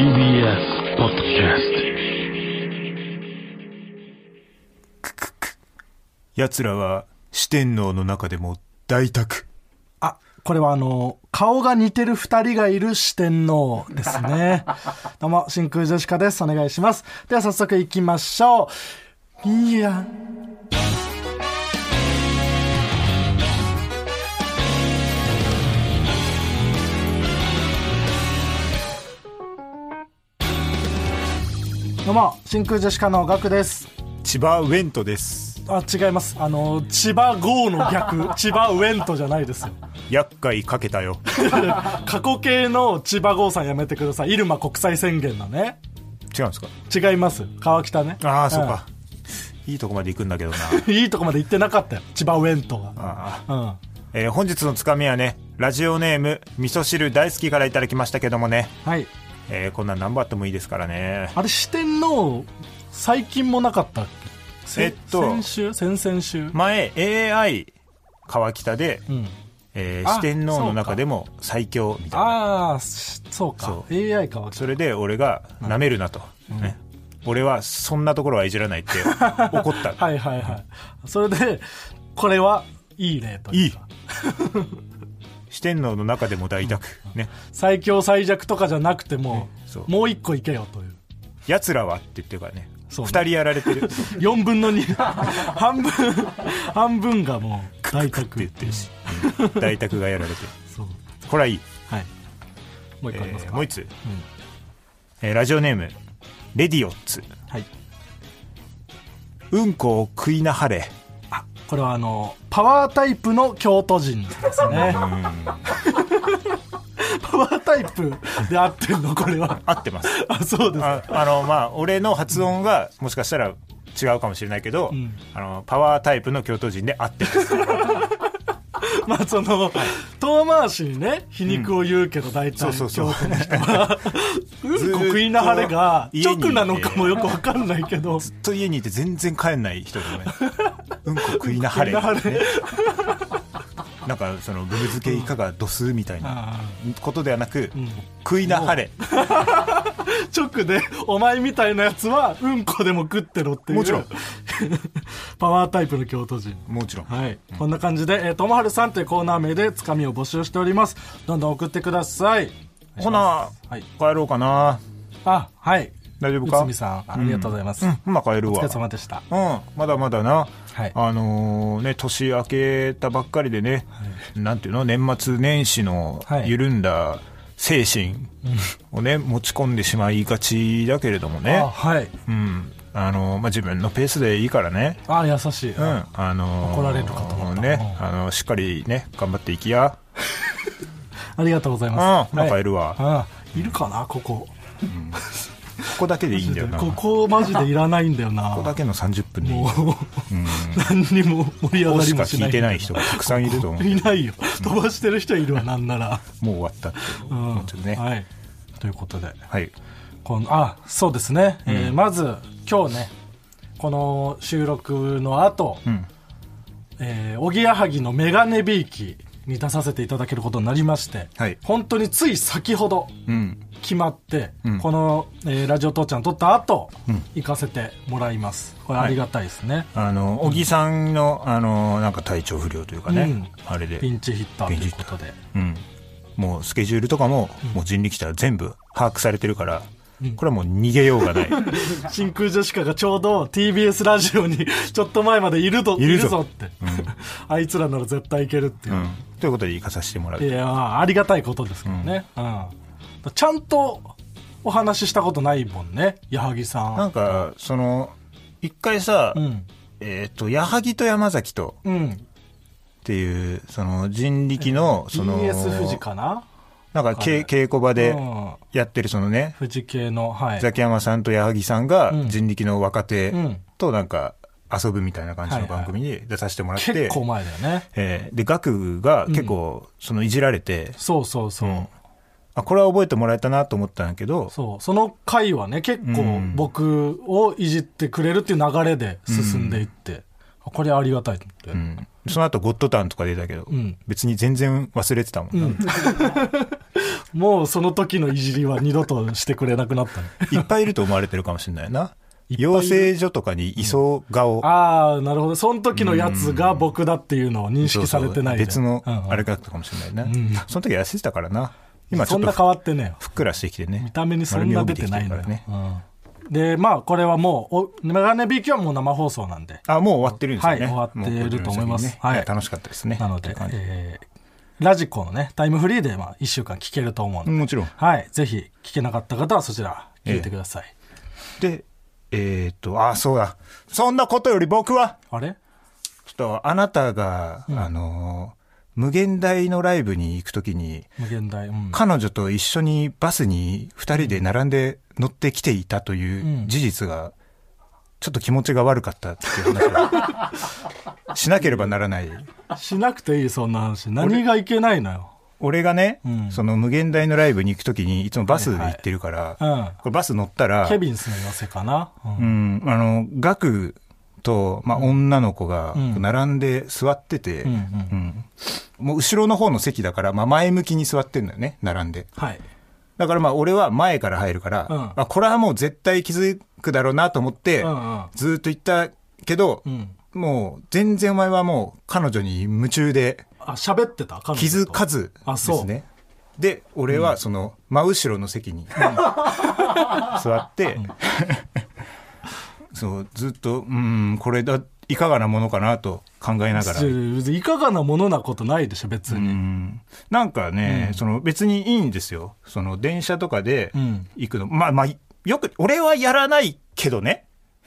TBS ポッドキャス奴らは四天王の中でも大沢。あ、これはあの、顔が似てる二人がいる四天王ですね。どうも、真空ジェシカです。お願いします。では早速行きましょう。いや。どうも、真空ジェシカのガクです。千葉ウェントです。あ、違います。あの、千葉豪の逆、千葉ウェントじゃないですよ。厄介かけたよ。過去形の千葉豪さんやめてください。入間国際宣言のね。違うんですか？違います。川北ね。ああ、そうか。いいとこまで行くんだけどな。うん。いいとこまで行ってなかったよ。千葉ウェントが。あうん。ーえー本日のつかみはね、ラジオネーム、味噌汁大好きからいただきましたけどもね、はい。えーこんなん何本あってもいいですからね。あれ、四天王、最近もなかったっけ？せえっと先週？先々週？前、AI 川北で、うん。えーあ四天王の中でも最強みたいな。ああ、しそうか。そ AI かわそれで俺が舐めるなと。ね。俺はそんなところはいじらないって 怒った。はいはいはい。それで、これはいい例というか。四天王の中でも大沢。ね。最強最弱とかじゃなくてももう一個いけよという。奴らはって言ってるからね。そう二人やられてる。4分の2 半分半分がもう大って沢言ってるし。うん大沢がやられてる。そうこれはいい。はいもう一個ありますか、えーもう一つ。えーラジオネーム、レディオッツ。はいうんこを食いなはれ。あこれはあのパワータイプの京都人ですね。パワータイプで合ってんの？これは。合ってます。あそうですああの、まあ、俺の発音がもしかしたら違うかもしれないけど、ん。あの、パワータイプの京都人で合ってます。まあその遠回しにね皮肉を言うけど大体京都の人は。うんこ食いなはれが直なのかもよくわかんないけど。ずっと家にいて全然帰んない人でね。うんこ食いなはれ。食いなはれ。ねなんか、その、ブブ漬けいかがドスみたいなあことではなく、食いなはれ。直でお前みたいなやつはうんこでも食ってろっていう。もちろん。パワータイプの京都人。もちろん。はい、こんな感じで、えー、ともはるさんというコーナー名でつかみを募集しております。どんどん送ってください。ほな、はい。帰ろうかな。あはい。大丈夫か？内海さんありがとうございます、うん、まあ帰るわ。お疲れ。様でした。うん、まだまだな。はい。あのーね、年明けたばっかりでね、なんていうの、年末年始のはい。緩んだ精神をね、持ち込んでしまいがちだけれどもあね。はい。うん。あのーまあ、自分のペースでいいからね。あ優しい、うん。あのー怒られるかと思ったね、うんあのしっかりね、頑張っていきや。ありがとうございます、うん。まあ帰るわ。あいるかなここ。ここだけでいいんだよな。こここマジでいらないんだよなこだけの30分でいい。もう、何にも盛り上ここしかがりもしない聞いてない人がたくさんいると思う。いないよ飛ばしてる人いるわなんなら、もう終わったってうん思ってるね。はいということではい。このあそうですね、えーまず今日ねこの収録の後、うん。えーおぎやはぎのメガネビーキに出させていただけることになりまして、はい。本当につい先ほどうん。決まって、うん。この、えーラジオ父ちゃん撮った後、行かせてもらいます。これありがたいですね、あの、小木さんの、あの、なんか体調不良というかね、うん。あれで。ピンチヒッターということで。うん。もうスケジュールとかも、もう人力車は全部把握されてるから、これはもう逃げようがない。真空ジェシカがちょうど TBS ラジオにちょっと前までいるといるぞ。ぞって、あいつらなら絶対いけるっていう。う、ん。ということで行かさせてもらうい。やありがたいことですけどね、うん。ちゃんとお話ししたことないもんね矢作さん。なんか、その、一回さ、うん。えっ、と、矢作と山崎とうん。っていう、その人力の、その、BS 富士かな？なんかけ稽古場でうん。やってるそのね、富士系のはい。ザキヤマさんと矢作さんがうん。人力の若手うん。となんか遊ぶみたいな感じの番組に出させてもらって、結構前だよね。えーで、ガクが結構、そのいじられて、そうそうそう、うん。あ、これは覚えてもらえたなと思ったんだけど、そう。その回はね結構うん。僕をいじってくれるっていう流れで進んでいって、あこれありがたいと思って、うんその後ゴッドタンとか出たけど、ん別に全然忘れてたもんな。もうその時のいじりは二度としてくれなくなったね。いっぱいいると思われてるかもしれないな。養成所とかにいそう顔。ああ、なるほど。その時のやつが僕だっていうのを認識されてないで別のうんうんあれだったかもしれないな。んその時痩せてたからな。今ちょっとそんな変わってね。ふっくらしてきてね。見た目にそんな出てないのよ。ね。うんで、まあ、これはもう、おメガネビーキはもう生放送なんで。あ、もう終わってるんですよね。はい終わってると思いますはい楽しかったですね。なのでえーラジコのね、タイムフリーで、まあ、一週間聞けると思うので、もちろん。はい。ぜひ、聞けなかった方はそちら、聞いてください。で、えーっと、あ、そうだ。そんなことより僕は、あれ？ちょっとあなたが、あのー、無限大のライブに行くときに、無限大。うん。彼女と一緒にバスに二人で並んで乗ってきていたといううん事実が、ちょっと気持ちが悪かったっていう話をしなければならない。しなくていい、そんな話。何がいけないのよ。俺がね、うんその無限大のライブに行くときにいつもバスで行ってるから、うん。これバス乗ったら、ケビンスの寄せかな。う。うんん、あの、ガクと、まあ、女の子がうん並んで座ってて、もう後ろの方の席だから、まあ、前向きに座ってんだよね、並んで。はい。だからまあ、俺は前から入るから、うん。あ、これはもう絶対気づくだろうなと思って。ずーっと言ったけど、うん。もう、全然お前はもう、彼女に夢中で、あ、喋ってた？気づかずですね。で、俺はその、真後ろの席に、座って、そう、ずっと、うん、これだ、いかがなものかなと考えながら。別にいかがなものなことないでしょ、別うに。んなんかね、その別にいいんですよ。その電車とかでうん行くの。まあまあ、よく、俺はやらないけどね。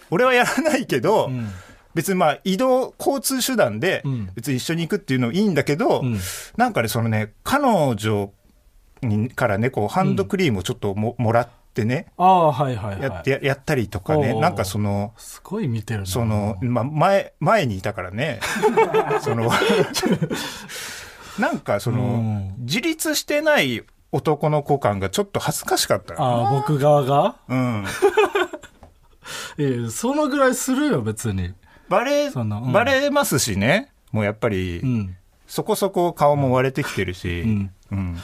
俺はやらないけど、うん別にまあ移動、交通手段でうん別に一緒に行くっていうのいいんだけど、うんなんかね、そのね、彼女にからね、こう、ハンドクリームをちょっとも,、もらってね、ああ、はいはいやって、はい。やったりとかね、なんかその、すごい見てるな。その、まあ、前、前にいたからね、その、なんかその、うん自立してない男の子感がちょっと恥ずかしかったな。ああ、僕側が？うん。ええ、そのぐらいするよ、別に。バレ、うんバレますしね、もうやっぱり、うん。そこそこ顔も割れてきてるし、うんうん。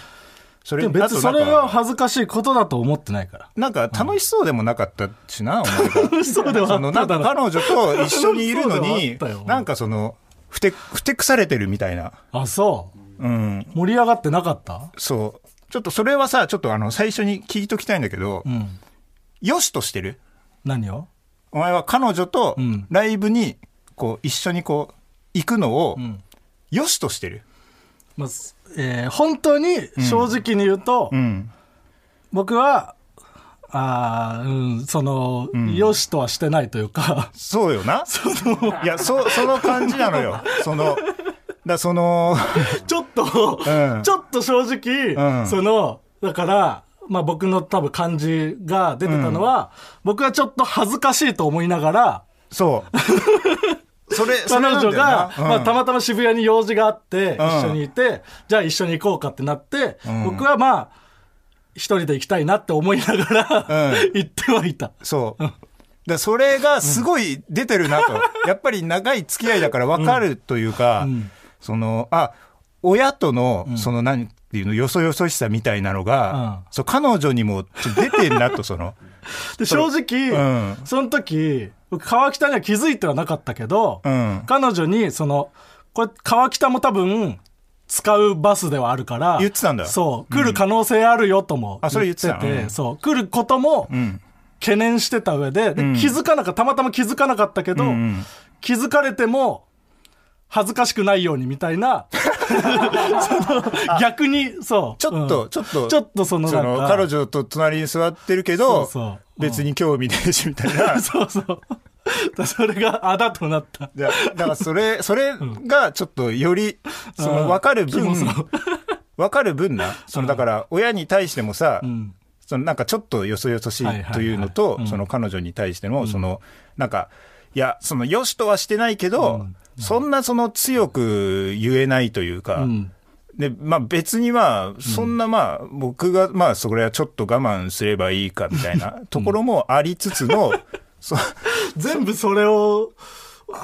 それ別にそれは恥ずかしいことだと思ってないから。なんか楽しそうでもなかったしな、お前が。そうではそのなんか彼女と一緒にいるのになんかその、ふて、ふてくされてるみたいな。あ、そう。うん。盛り上がってなかった？そう。ちょっとそれはさ、ちょっとあの、最初に聞いときたいんだけど、うん。よしとしてる？何を？お前は彼女とうんライブに、こう、一緒にこう、行くのをう、ん。よしとしてるまあ、すえー本当に正直に言うと、うん。僕は、あーうん、その、よしとはしてないというか、そうよな。いや、そ、その感じなのよ。その、だその、ちょっと、うんちょっと正直、うんその、だから、まあ僕の多分感じが出てたのは、僕はちょっと恥ずかしいと思いながら、そう。それ、そ 彼女が、なまあ、たまたま渋谷に用事があって、ん。一緒にいて、じゃあ一緒に行こうかってなって、ん。僕はまあ、一人で行きたいなって思いながら、うん。行ってはいた。そう。だそれがすごい出てるなと。やっぱり長い付き合いだから分かるというか、うん。その、あ、親との、その何ていうの、よそよそしさみたいなのが、うん。そう、彼女にも出てんなと、その、で、正直、うん。その時、僕川北には気づいてはなかったけど、うん。彼女に、その、これ、川北も多分、使うバスではあるから、言ってたんだそう、来る可能性あるよともあそれ言ってた。てうん。そう、来ることもうん。懸念してた上で、でうん。気づかなかった、たまたま気づかなかったけど、気づかれても、恥ずかしくないようにみたいな、その逆に、そう。ちょっと、うんちょっと、ちょっとその彼女と隣に座ってるけど、そうそううん別に興味ねえし、みたいな。そうそう。だ それがあだとなった。だだからそれ、それがちょっとより、その分かる分分かる分な。そのだから親に対してもさう、ん。そのなんかちょっとよそよそしはいはいはいいというのとう、んその彼女に対しても、その、なんか、いや、そのよしとはしてないけど、そんなその強く言えないというか、うん。で、まあ別にまあ、そんなまあ、僕がまあそれはちょっと我慢すればいいかみたいなところもありつつの、全部それを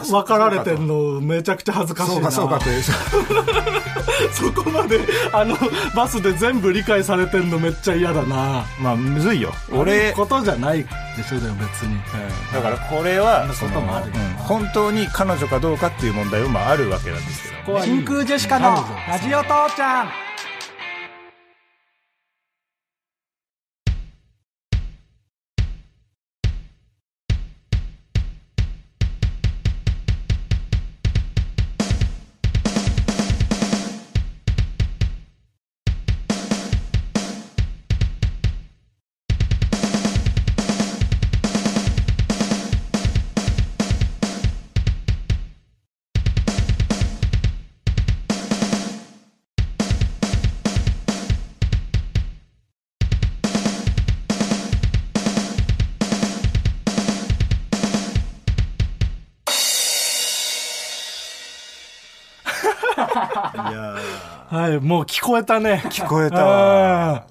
分かられてんのめちゃくちゃ恥ずかしいな。そうか、そうか。そこまで、あの、バスで全部理解されてんのめっちゃ嫌だな。まあ、むずいよ。俺、俺、ことじゃないでしょ、でも別に。だからこれは、こともあるうん本当に彼女かどうかっていう問題はまああるわけなんですけど。真空ジェシカのラジオ父ちゃん。はい、もう聞こえたね。聞こえた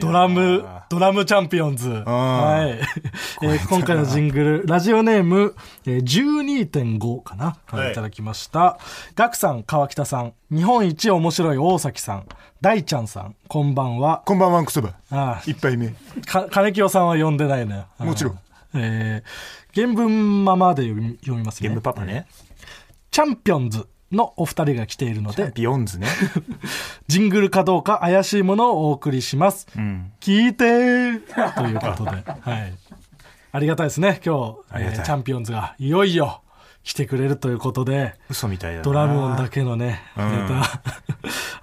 ドラム、ドラムチャンピオンズ。はい。えー今回のジングル、ラジオネーム、えー12.5かなからいただきました。ガクさん、川北さん、日本一面白い大崎さん、大ちゃんさん、こんばんは。こんばんは、んくそば。あ一杯目。ーか金清さんは呼んでないのよ。もちろん。えー、原文ままで読み読みますね。ゲームパパね。チャンピオンズのお二人が来ているので、ビヨンズね。ジングルかどうか怪しいものをお送りします。うん。聞いてーということで、はい。ありがたいですね、今日、えーチャンピオンズがいよいよ来てくれるということで、嘘みたいだな。ドラム音だけのね、うんネタ、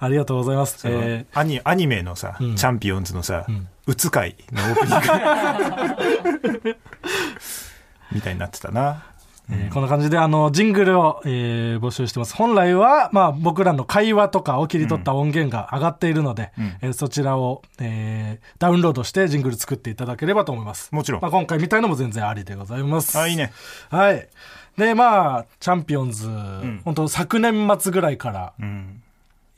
ありがとうございます。えアニアニメのさ、んチャンピオンズのさ、うつ会のオープニング みたいになってたな。ーえーこんな感じで、あの、ジングルを、えー募集してます。本来は、まあ、僕らの会話とかを切り取った音源が上がっているので、んえーそちらを、えーダウンロードしてジングル作っていただければと思います。もちろんまあ、今回みたいのも全然ありでございます。あ、いいね。はい。で、まあ、チャンピオンズ、本当昨年末ぐらいから、うん。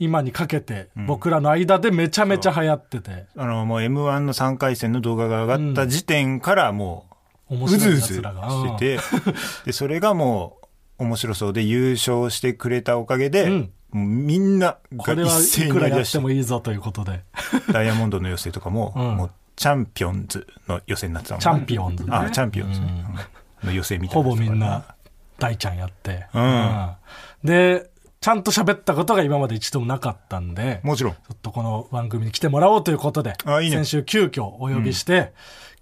今にかけて、僕らの間でめちゃめちゃ流行ってて、あの、もう M1 の3回戦の動画が上がった時点からもう、面うずう白いず。奴らが。してて、で、それがもう、面白そうで優勝してくれたおかげで、うん。みんながこれは一斉いくらやってて、もいいぞということで。ダイヤモンドの寄せとかも、うん。もう、チャンピオンズの予選になってたもんチャンピオンズね。あ、チャンピオンズね。の予選みたいほな。ぼみんな、大ちゃんやって。うんうん。で、ちゃんと喋ったことが今まで一度もなかったんで、もちろん。ちょっとこの番組に来てもらおうということで、あいいね。先週急遽お呼びして、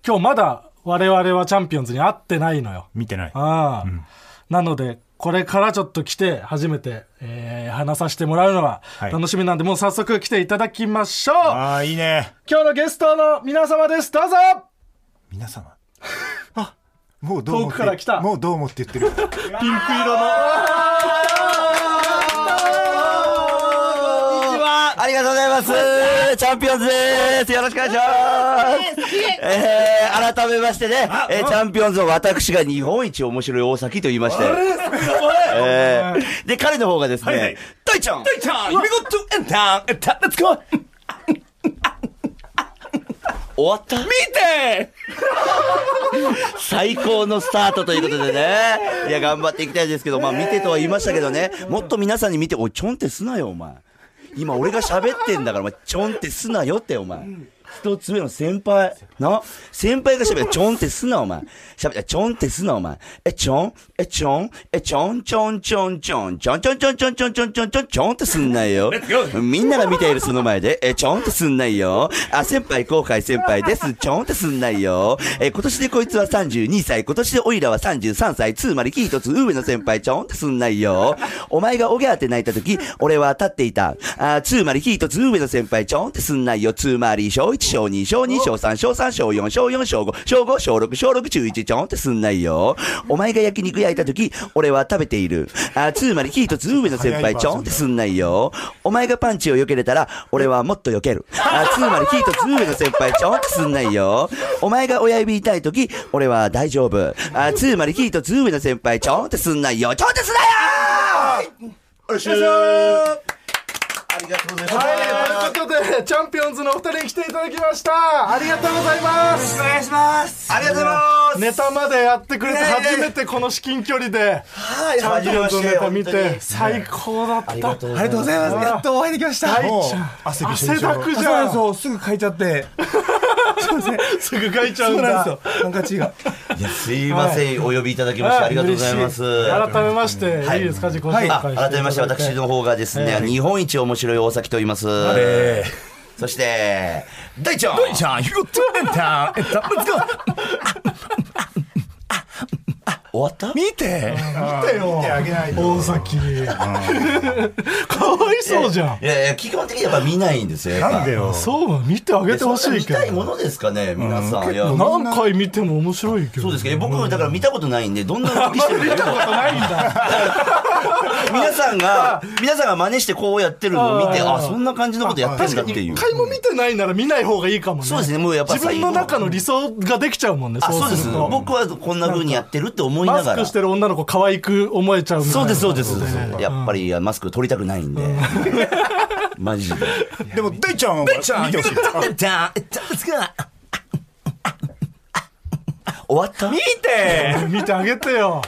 今日まだ我々はチャンピオンズに会ってないのよ。見てない。ああ、なので、これからちょっと来て、初めて、えー話させてもらうのがはい楽しみなんで、もう早速来ていただきましょうああ、いいね。今日のゲストの皆様ですどうぞ皆様。あ、もうどうもって。遠くから来たもうどうもって言ってる。ピンク色の、ありがとうございます。チャンピオンズです。よろしくお願いします。え。ー、改めましてね、えーチャンピオンズの私が日本一面白い大崎と言いまして、えー、で、彼の方がですね、はいはい。大ちゃん。大ちゃん We got to enter, enter, let's go! 終わった？見て！最高のスタートということでね。いや、頑張っていきたいですけど、まあ見てとは言いましたけどね、もっと皆さんに見て、おい、ちょんってすなよ、お前。今俺が喋ってんだから、お前、ちょんってすなよって、お前。一つ目の先輩。な？先輩が喋る。ちょんってすな、お前。喋って、ちょんってすな、お前。え、ちょん？え、ちょん？え、ちょん？ちょん？ちょん？ちょん？ちょん？ちょん？ちょん？ちょん？ちょん？ちょんちょんちょんちょんってすんないよ。みんなが見ているその前で、え、ちょんってすんないよ。あ、先輩後輩先輩です。ちょんってすんないよ。え、今年でこいつは32歳。今年でオイラは33歳。つまりキートツ上の先輩ちょんってすんないよ。お前がおぎゃーって泣いた時、俺は立っていた。あ、つまりキートツ上の先輩ちょんってすんないよ。つまり小1、小2、小2、小3、小3、小4、小4、小5、小5、小6、小6、中1ちょんってすんないよ。お前が焼肉焼いた時、俺は食べている。あ、つまりキートツ上の先輩ちょんってすんないよ。お前がパンチを避けれたら、俺はもっと避ける。あ、つまりキートツ上の先輩ちょんってすんないよ。お前が親指痛い時、俺は大丈夫。あ、つまりキートツ上の先輩ちょんってすんないよ。ちょんってすなよよいしょありがとうございます。はい、ということで、チャンピオンズのお二人に来ていただきました。ありがとうございます。お願いします。ありがとうございます。ネタまでやってくれて初めてこの至近距離で、はい、チャンピオンズのネタ見てて、最高だった。ありがとうありがとうございます。やっとお会いできました。汗びしょびしょ汗だくじゃん。そう、すぐ書いちゃって。すいません。すぐ書いちゃうだそうんなんですよ。ハンカチが。いや、すいません、お呼びいただきましてありがとうございます。改めまして、はいいいですか、自己紹介あして改めまして、私の方がですね、日本一面白い白い大崎と言います。そして、大ちゃん。終わった？見て見てよ見てあげないと大崎。かわいそうじゃん。いやいや、基本的にやっぱ見ないんですよ。なんでよ。そう、見てあげてほしいけ見たいもど。のですかね、皆さん。何回見ても面白いけど。そうですか、僕、だから見たことないんで、どんな 動きしてるかよくわかんないんだ。皆さんが、皆さんが真似してこうやってるのを見て、あそんな感じのことやってんだっていう一。回も見てないなら見ない方がいいかもね。そうですねもうやっぱ自分の中の理想ができちゃうもんね。あ、そうです。僕はこんな風にやってるって思いながらマスクし。てる女の子可愛く思えちゃう。そうです、そうです。ねやっぱりマスク取りたくないんで。マジで。でも、大ちゃんはちゃん、見てほしい。エンター、エンター、レッツゴー終わった見て見てあげてよ。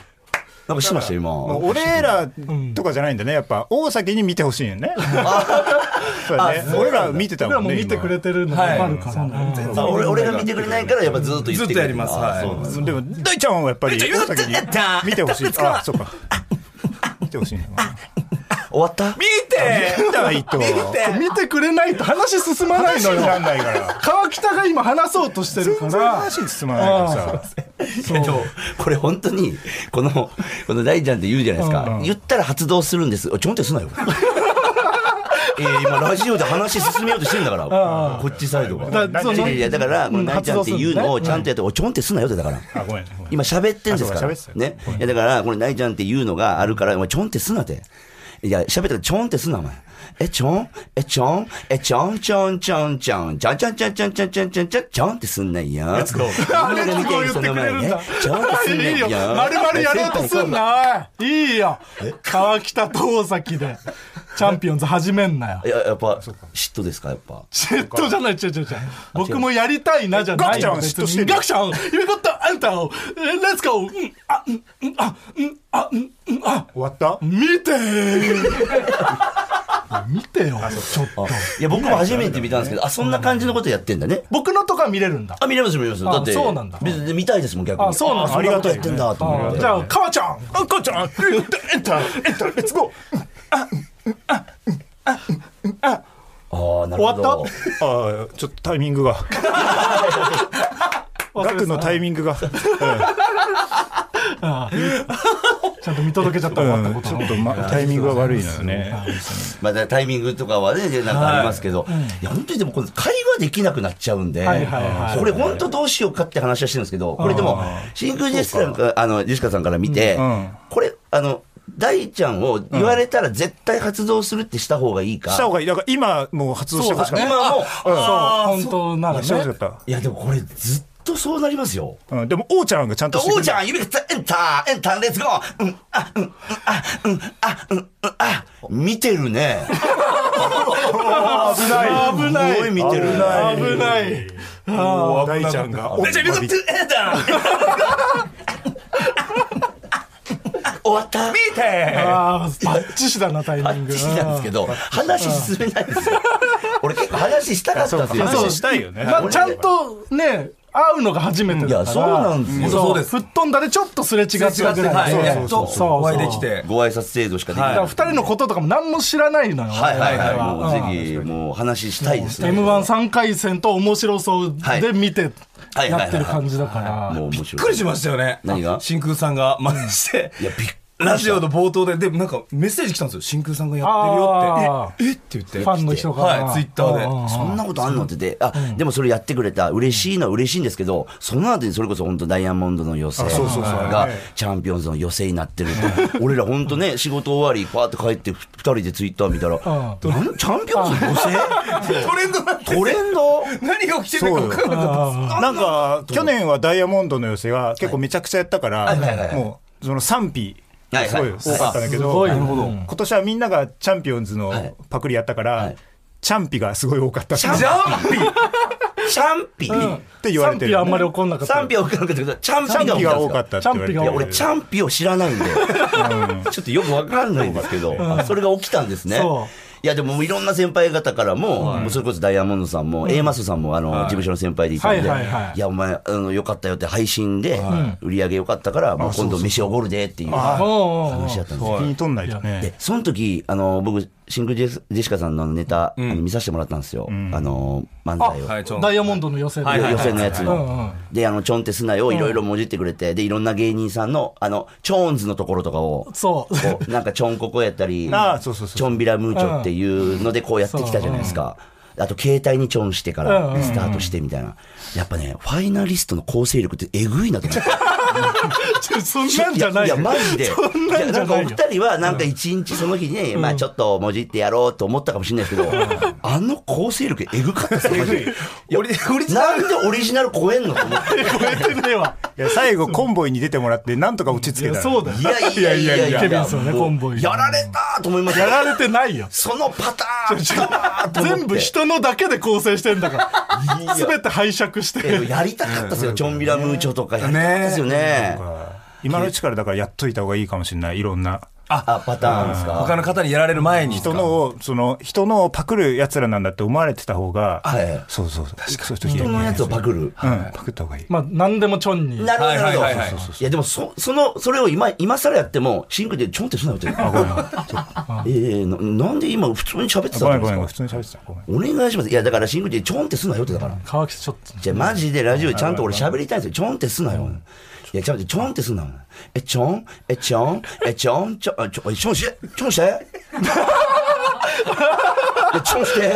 なんかしてましたよ、今。俺らとかじゃないんだね。やっぱ、大崎に見てほしいよね。そうだね。俺ら見てたもんね。も見てくれ今てるの分かるから。俺俺が見てくれないから、やっぱずっと言ってずっとやりますはいでも、大ちゃんはやっぱり大崎に見てほしい。あ、そうか。見てほしいね。終わった？見て見たらいいと？見てくれないと話進まないの話になよ。んないから。川北が今話そうとしてるか全然ら。話に進まないからさ。えっと、これ本当に、この、この大ちゃんって言うじゃないですか。言ったら発動するんです。おちょんってすなよ。えー今ラジオで話進めようとしてんだから、こっちサイドが。だだから、この大ちゃんっていうのをちゃんとやって、おちょんってすなよってだから。今喋ってんですから。ね。いやだから、この大ちゃんっていうのがあるから、お前ちょんってすなって。いや、喋ったらちょんってすんな、お前。え、ちょん？え、ちょん？え、ちょん？ちょん？ちょん？ちょん？ちょん？ちょん？ちょん？ちょん？ちょん？ちょん？ちょん？ちょん？ちょん？ってすんないよ。レッツゴー。あレッツゴー言ってくれるんだ。ちょんってすんないよ。よ。丸々やろうとすんな、おい。いいよ。川北と大崎で、チャンピオンズ始めんなよ。い。や、やっぱ、嫉妬ですか、やっぱ？嫉妬じゃない、違う違う違う。僕もやりたいなじゃないガクちゃん嫉妬してるガクちゃん、ゆめこった、あんたを、えレッツゴー、うん、あ、うん、うん、あ、うん、あ、ん、あ、終わった？見て見てよ、ちょっと。いや、僕も初めて見たんですけど、あ、そんな感じのことやってんだね。僕のとか見れるんだ。あ、見れます、見れます。だって、そうなんだ別に見たいですもん、逆に。あそうなんだありがとうやってんだ、と思って。じゃあ、川ちゃんあ、母ちゃん、エンター、エンター、レッツゴー。ああ、なるほど。終わった？あーちょっとタイミングが。ガクのタイミングが。ちゃんと見届けちゃった終わったうん、ことちょっと、ま、タイミングが悪いのよね。まあ、タイミングとかはね、なんかありますけど、い。や、本当にでも、この会話できなくなっちゃうんで、はいはいはいこれ本当どうしようかって話はしてるんですけど、これでも、真空ジェシカかあの、ジェシカさんから見て、うん。これ、あの、大ちゃんを言われたら絶対発動するってした方がいいか？した方がいい。だから今、もう発動してほしかった。今も、そう、本当ならね。いや、でもこれずっとそうなりますよ。た。うん、でも、王ちゃんがちゃんとしてくれるおうちゃん、指がエンター、エンター、レッツゴーうん、あ、うん、うん、あ、うん、あ、うん、うん、あ、見てるね。危ない。危ないすごい見てるね。危ない。大ちゃんが。大ちゃん、指がエンター終わった見てああ、バッチシだな、タイミング。あっちなんですけど、話進めないですよ。俺結構話したかったんですよ。話したいよね。まあ、ちゃんとね、会うのが初めてだから。いやそうなんですよそうです吹っ飛んだでちょっとすれ違ったぐらはいい、で。やっとそうお会いできて。ご挨拶程度しかできない。だから二人のこととかも何も知らないのよ。はいはいはい。ぜひ、もう話したいですね。M13 回戦と面白そうで見てはいやってる感じだから。びっくりしましたよね。何が？真空さんが真似して。いや、びっラジオの冒頭で、でもなんかメッセージ来たんですよ。真空さんがやってるよって。え、えって言って。ファンの人から。はい、ツイッターで。うんそんなことあんのってて、あ、でもそれやってくれた、嬉しいのは嬉しいんですけど、その後にそれこそ本当ダイヤモンドの予選そうそうそうが、チャンピオンズの予選になってると。俺ら本当ね、仕事終わり、パーって帰って、二人でツイッター見たら、なんチャンピオンズの予選トレンドなんてトレンド？何が起きてるのか分かんなかった。なんか、去年はダイヤモンドの寄せが結構めちゃくちゃやったから、はいはいはいもう、その賛否、はいすごい多かったんだけど、すごい。今年はみんながチャンピオンズのはい。パクリやったから、はい。チャンピがすごい多かった。チャンピ？チャンピ、って言われてる。賛否はあんまり怒んなかった。賛否は多かったけど、チャンピが多か多かっったって言われてる。俺、チャンピを知らないんで、ちょっとよくわかんないんですけど、あそれが起きたんですね。そ。いや、でも、いろんな先輩方からも、もうそれこそダイヤモンドさんも、A マスさんも、あの、事務所の先輩でいたんで、はいはいはい。いや、お前、あの、よかったよって配信で、売り上げよかったから、もう今度飯おごるでっていう話だったんですよ。気に取んないとね。で、。その時、あの、僕、シンクジェスジェシカさんのネタ、あの見させてもらったんですよ。あの、漫才を。はいダイヤモンドの予選で。はいはい予選のやつうんうのん。で、あの、ちょんってすなよ、いろいろもじってくれて、で、いろんな芸人さんの、あの、チョーンズのところとかを、そう。こう、なんかちょんここやったり、ああそうそうそうちょんびらムーチョっていうのでこうやってきたじゃないですか。あと、携帯にチョンしてかうんうんうんらスタートしてみたいな。やっぱね、ファイナリストの構成力ってえぐいなと思って。そんなんじゃないいや、よ。マジで。そんなんじゃないお二人は、なんか一日その日にね、まあちょっともじってやろうと思ったかもしれないですけど、あの構成力えぐかったですよ、マジで。オリオリジナなんでオリジナル超えんの？と思って。超えてねえわ。いや最後、コンボイに出てもらって、なんとか落ち着けたら。そうだよ。いやいやいやいやケビンさんねコンボイやられたと思いました。やられてないよ。そのパターン全部人のだけで構成してんだから。すべて拝借しえて。やりたかったですよ、チョンビラムーチョとかやりたかったですよね。今のうちからだからやっといた方がいいかもしれない。いろんな。あ、パターンですか？他の方にやられる前に人のを、その、人のをパクる奴らなんだって思われてた方が、はいそうそうそう。そういう時人のやつをパクる。うん、パクった方がいい。まあ、何でもチョンに。なるほど、なるほど。はいはいはいはいいや、でも、そ、その、それを今、今更やっても、シンクで ちょんってすなよって。ええな、なんで今、普通に喋ってたごめんごめん、んですか普通に喋ってた。ごめん。お願いします。いや、だからシンクでちょんってすなよってだから。川北ちょっと。じゃあ、マジでラジオちゃんと俺喋りたいんですよ。ちょんってすなよ。いや、ちゃんとちょんってすなよ。え、ちょん？え、ちょん？え、ちょん？ちょ、あちょ、えちょんしてちょんして えちょんして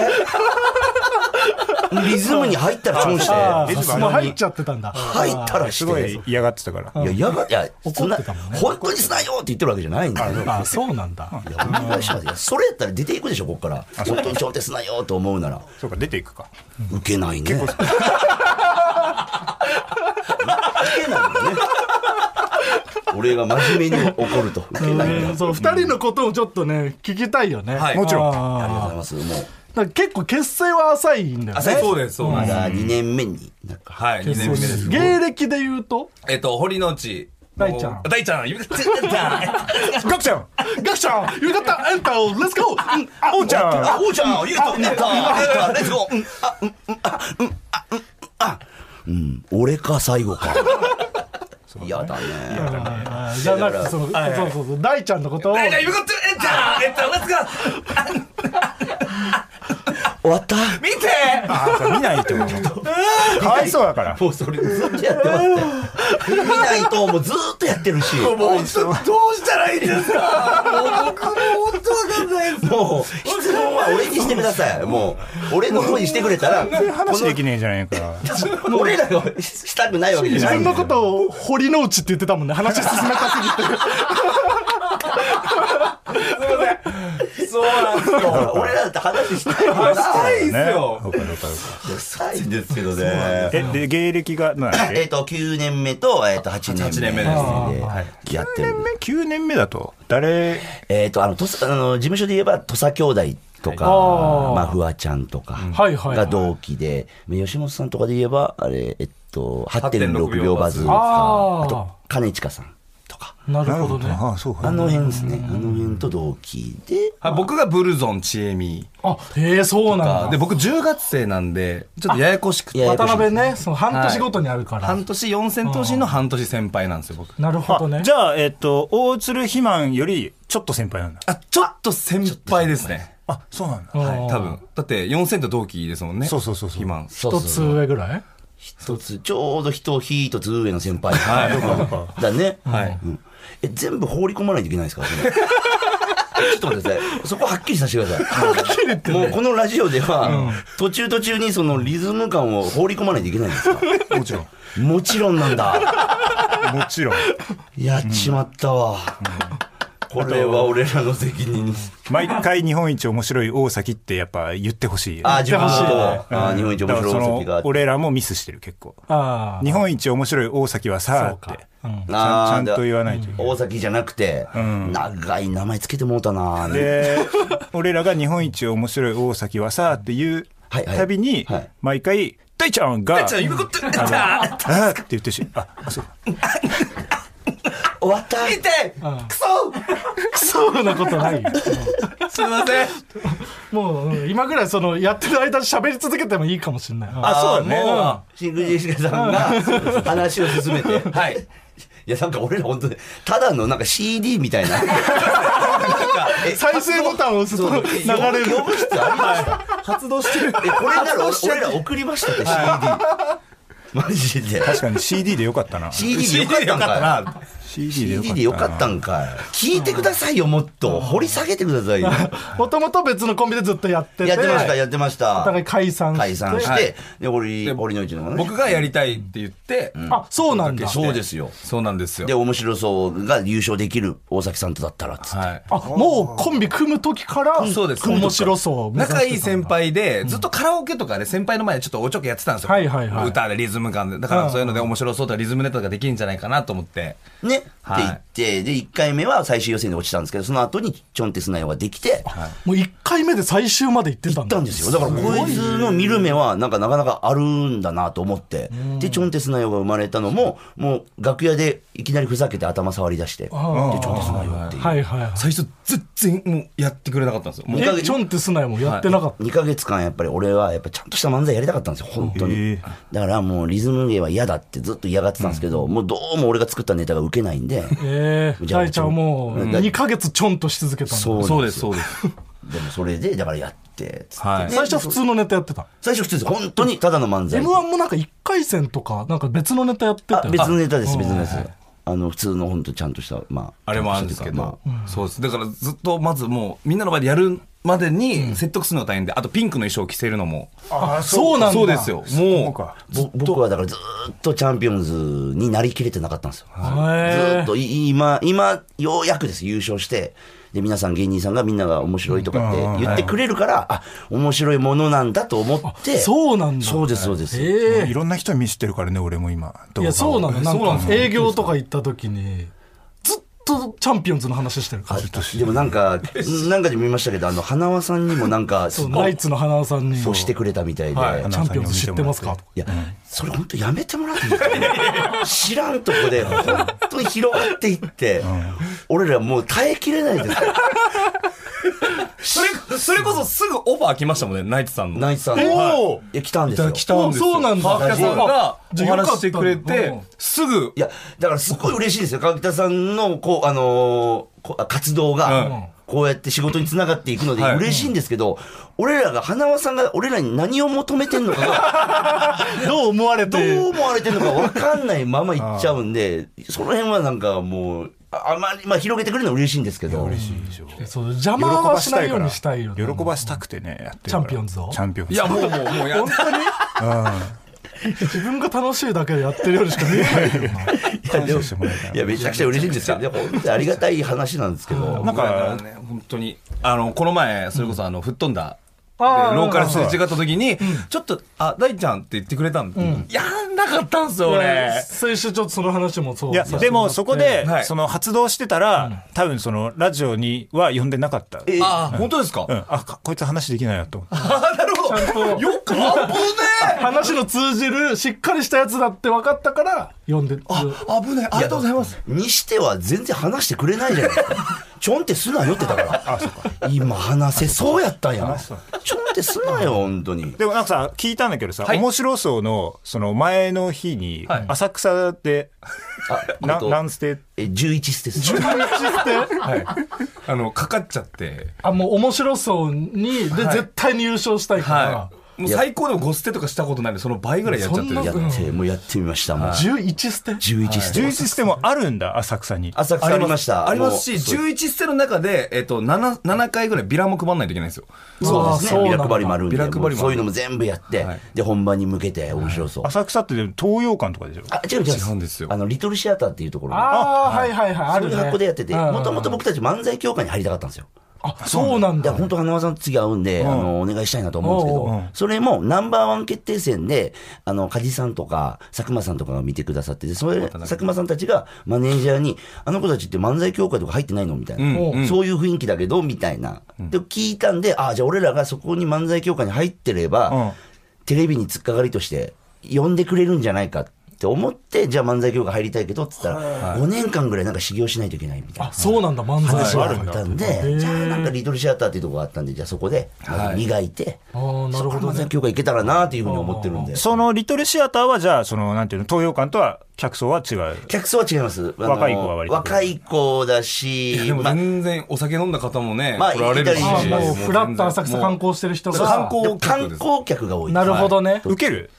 リズムに入ったらちょんして。リズム入っちゃってたんだ。入ったらして。すごい嫌がってたから。いや、やが、いや、怒ってたもんね本当にすなよって言ってるわけじゃないんだよ。あ、そうなんだ。いや、お願いします。いや、それやったら出ていくでしょ、ここから。本当にちょんってすなよと思うなら。そうか、出ていくか。受けないね。受けないんだね。俺が真面目に怒ると。受けないそう、二人のことをちょっっとね、聞きたいよね。はい。もちろん。あありがとうございーます。もう、結構結成は浅いんだよね。あそうです、そうです。まだ2年目になるか。はい、2年目です。芸歴で言うと？えっと、堀之内。大ちゃん。大ちゃん、ゆうちゃん。ガクちゃんガクちゃんよかったエンターレッツゴーうん。あおうちゃん。あ、おうちゃん、言うと、ネタ、ネタ、レッツゴー。うん、あ、うん、うん、あ、うん、あ、うん、あ、うん、俺か最後か。嫌だね。じゃなくて、その、そうそうそう、大ちゃんのことを、大ちゃん、ゆうこエンターエンター、レッツゴー終わった？見てあー見ないと。かわいそうだから。もうそれずっとやってますね。見ないともうずっとやってるし。もう、どうしたらいいんですか？もう僕も本当わかんないです。もう、質問は俺にしてください。もう、俺の方にしてくれたら、話できねえじゃないか。俺らがしたくないわけじゃない自分のことを堀之内って言ってたもんね。話進めたすぎて。そうなんですよ。俺らだって話したい話したいっすね。よ。わかるわかるしたいんですけどね。え、で、芸歴が、なんだっけえっと、9年目と、えっと、8年目。8年目ですでやってる。9年目 ?9 年目だと、誰、えっと、あの、とさあの、事務所で言えば、土佐兄弟とか、まあ、フワちゃんとか、はいはいはいが同期で、吉本さんとかで言えば、あれ、えっと、8.6 8.6秒バズとか、あと、兼近さんなるほどね。ああ、そうか。あの辺ですね。あの辺と同期で、はい僕がブルゾンちえみあ、へえ、そうなんだ。で、僕10月生なんで、ちょっとややこしくて。渡辺ね、その半年ごとにあるから。半年四千頭身の半年先輩なんですよ、僕。なるほどね。じゃあ、えっと、大鶴肥満よりちょっと先輩なんだ。あ、ちょっと先輩ですね。あ、そうなんだ。うんはい、多分。だって四千と同期ですもんね。そうそうそうそう肥満。一つ上ぐらい？一つ、ちょうど一一つ上の先輩。はい。だね。はいうんえ、全部放り込まないといけないですか？ちょっと待ってください。そこはっきりさせてください。もうこのラジオでは、途中途中にそのリズム感を放り込まないといけないんですか？もちろん。もちろんなんだ。もちろん。やっちまったわ。これは俺らの責任。毎回日本一面白い大崎ってやっぱ言ってほしいよね。あ、自分のことあ日本一面白い大崎がの。俺らもミスしてる結構。ああ。日本一面白い大崎はさ、そうかって。うんちゃんちゃんと言わないといけない。大崎じゃなくて、長い名前つけてもうたなで、俺らが日本一面白い大崎はさっていうたびにはい、毎回、大ちゃんが、大ちゃん、言うこと、あって言ってし、あ、そう。終わった痛いクソクソなことないよ。すいません。もう、うん今ぐらいその、やってる間喋り続けてもいいかもしれない。あ、そうだね。もシングルジェシカさんが話を進めて。う、はい。いや、なんか俺ら本当に、ただのなんか CD みたいな。え 再生ボタンを押すと流れる。呼ぶ必要ありました発動してる。え、これなら俺ら送りましたって CD。マジで。確かに CD でよかったな。CD でよかった。な。CD でよかった CD な。でよかったんかい。聞いてくださいよ、もっと。掘り下げてくださいよ。もともと別のコンビでずっとやってて。やってました、やってました。お互い解散して。解散しはいて、で、堀、堀之内のね。僕がやりたいって言って、あ、そうなんだ。そうですよ。そうなんですよ。で、面白そうが優勝できる大崎さんとだったら、つって。はい。あ、もうコンビ組む時から、そうです面白そう。仲いい先輩で、ずっとカラオケとかで先輩の前でちょっとおちょけやってたんですよ。はいはいはい歌でリズム感で。だからそういうので面白そうとかリズムネタとかできるんじゃないかなと思って。ね、はいって言って、で、1回目は最終予選で落ちたんですけど、その後にチョンテスナヨができて、もう1回目で最終まで行ってた行んだ。ったんですよ。だからこいつの見る目は、なんかなかなかあるんだなと思って。で、チョンテスナヨが生まれたのも、もう楽屋でいきなりふざけて頭触り出して、で、チョンテスナヨっていう。はいはいはい。最初全然もうやってくれなかったんですよ。もうえ、チョンってすなよもやってなかった。2ヶ月間やっぱり俺はやっぱちゃんとした漫才やりたかったんですよ、本当に。だからもうリズム芸は嫌だってずっと嫌がってたんですけど、もうどうも俺が作ったネタが受けないんで、ええじゃあ大ちゃんはもううん2ヶ月ちょんとし続けたんだ。そうそうです、そうです。でもそれで、だからやって、つってはい。最初は普通のネタやってた？最初普通です。本当にただの漫才。M1 もなんか1回戦とか、なんか別のネタやってた別のネタです、あ別のネタです。あの、普通の本当ちゃんとした、まあ。あれもあるんですけまど、そうです。だからずっとまずもうみんなの前でやるまでに説得するのが大変で、あとピンクの衣装を着せるのも。あ、そうなんだ。そうですよ。もう、僕はだからずーっとチャンピオンズになりきれてなかったんですよ。ずっとい今、今、ようやくです、優勝して。で、皆さん芸人さんがみんなが面白いとかって言ってくれるから、あ、面白いものなんだと思って。そうなんだ。そうです、そうです。ええいろんな人に見せてるからね、俺も今。いや、そうなんかそうなんですよ営業とか行った時に、とチャンピオンズの話してるから。でもなんか、なんかで見ましたけど、あの、花輪さんにもなんか、そう、ナイツの花輪さんに。そうしてくれたみたいで。はいチャンピオンズ知ってますかといや、それ本当やめてもらっていいですか？知らんとこで、本当に広がっていって、俺らもう耐えきれないですよ。それ、それこそすぐオファー来ましたもんね、ナイツさんの。ナイツさんの。おーいや、来たんですよ。来たんですよ。そうなんだ川北さんがおじしてくれうんて、すぐい、や、だからすごい嬉しいですよ。川北さんの、こう、あのーこ活動うんが、こうやって仕事につながっていくのではい嬉しいんですけど、俺らが、花輪さんが俺らに何を求めてんのかが、どう思われどて。う思われてるのか分かんないまま行っちゃうんで、その辺はなんかもう、ああまり、まあ広げてくれるのは嬉しいんですけど。嬉しいでしょ。そう、邪喜魔はばしないよう。にしたいよね。喜ばしたくてね、やってるからチャンピオンズを？チャンピオンズ。いや、もう、もう、もうや本当に？自分が楽しいだけでやってるようにしか見えないよな。いや、でも、いや、めちゃくちゃ嬉しいんですよ。でも、ありがたい話なんですけど。なんか、ね、本当に、あの、この前、それこそ、あの、吹っ飛んだ、であーローカルすれ違った時に、ちょっと、あ、大ちゃんって言ってくれたんで、やんなかったんすよ、俺。最初ちょっとその話もそう。いや、でもそこでは、いその発動してたら、多分そのラジオには呼んでなかった。えあ、本当ですか？うん。あ、かこいつ話できないよと思って。あ、なるほど。よく、あぶねえ話の通じる、しっかりしたやつだって分かったから、読んで。あ、危ない。ありがとうございます。にしては全然話してくれないじゃないですか。ちょんってすなよってだから。今話せそうやったんや。ちょんってすなよ、本当に。でもなんかさ、聞いたんだけどさ、はい面白そうの、その前の日にはい、浅草で、あ、なあと何ステえ、11ステです。はい。あの、かかっちゃって。あ、もう面白そうに、で、はい絶対に優勝したいからは、い。もう最高でも5捨てとかしたことないんで、その倍ぐらいやっちゃってるやって、もうやってみました、もう。11捨て？11ステ。11ステもあるんだ、浅草に。浅草ありました。ありますし、もうそう11捨ての中で、えっと、7、7回ぐらいビラも配らないといけないんですよ。そうですね。ビラ配りもあるんで、ビラ配りもあるもうそういうのも全部やってはい、で、本番に向けて面白そう。浅草ってでも東洋館とかでしょ？あ、違う違う。違うんですよあの、リトルシアターっていうところに。ああ、はいはいはい、あるね。そういう箱でやってて、うんもともと僕たち漫才協会に入りたかったんですよ。あ、そうなんだ。本当花輪さんと次会うんで、あの、お願いしたいなと思うんですけど、それもナンバーワン決定戦で、あの、梶さんとか、佐久間さんとかが見てくださってて、それ、佐久間さんたちがマネージャーに、あの子たちって漫才協会とか入ってないのみたいな。うん。そういう雰囲気だけど、みたいな。で、聞いたんで、あ、じゃあ俺らがそこに漫才協会に入ってれば、うん。テレビに突っかかりとして呼んでくれるんじゃないかって思って、じゃあ漫才協会入りたいけどって言ったら、5年間ぐらいなんか修行しないといけないみたいなあ。そうなんだ漫才。話があったんで、じゃあなんかリトルシアターっていうところがあったんで、じゃあそこで磨いて、あーなるほど漫才協会行けたらなっていうふうに思ってるんで。そのリトルシアターは、じゃあ、その、なんていうの、東洋館とは客層は違う。客層は違います。若い子は割と若い子だし、でもまあ。全然お酒飲んだ方もね、まあ来られるし。もうしフラット浅草観光してる人が。観光観光客が多い。なるほどね、受ける？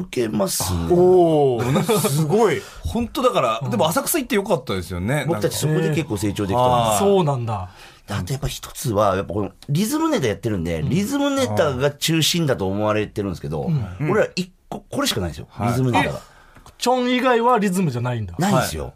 受けますね。おおすごい。本当だから、でも浅草行ってよかったですよね。僕たちそこで結構成長できたそうなんだす。あとやっぱ一つは、やっぱこのリズムネタやってるんで、リズムネタが中心だと思われてるんですけど、俺ら一個、これしかないんですよ。リズムネタが。チョン以外はリズムじゃないんだないんですよ。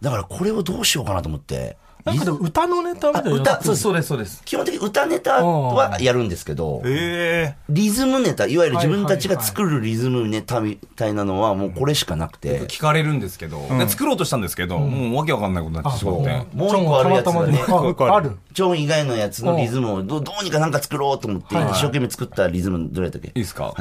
だからこれをどうしようかなと思って。なんかでも歌のネタみたいな。あ歌そうそうです、そうです。基本的に歌ネタはやるんですけど、え。リズムネタ、いわゆる自分たちが作るリズムネタみたいなのはもうこれしかなくて、聞かれるんですけど、で作ろうとしたんですけど、もうわけわかんないことになってしまって。もう。一個あるやつがね。あある。ジョン以外のやつのリズムをどどうにかなんか作ろうと思って、一生懸命作ったリズムどれだったっけ？いいですか、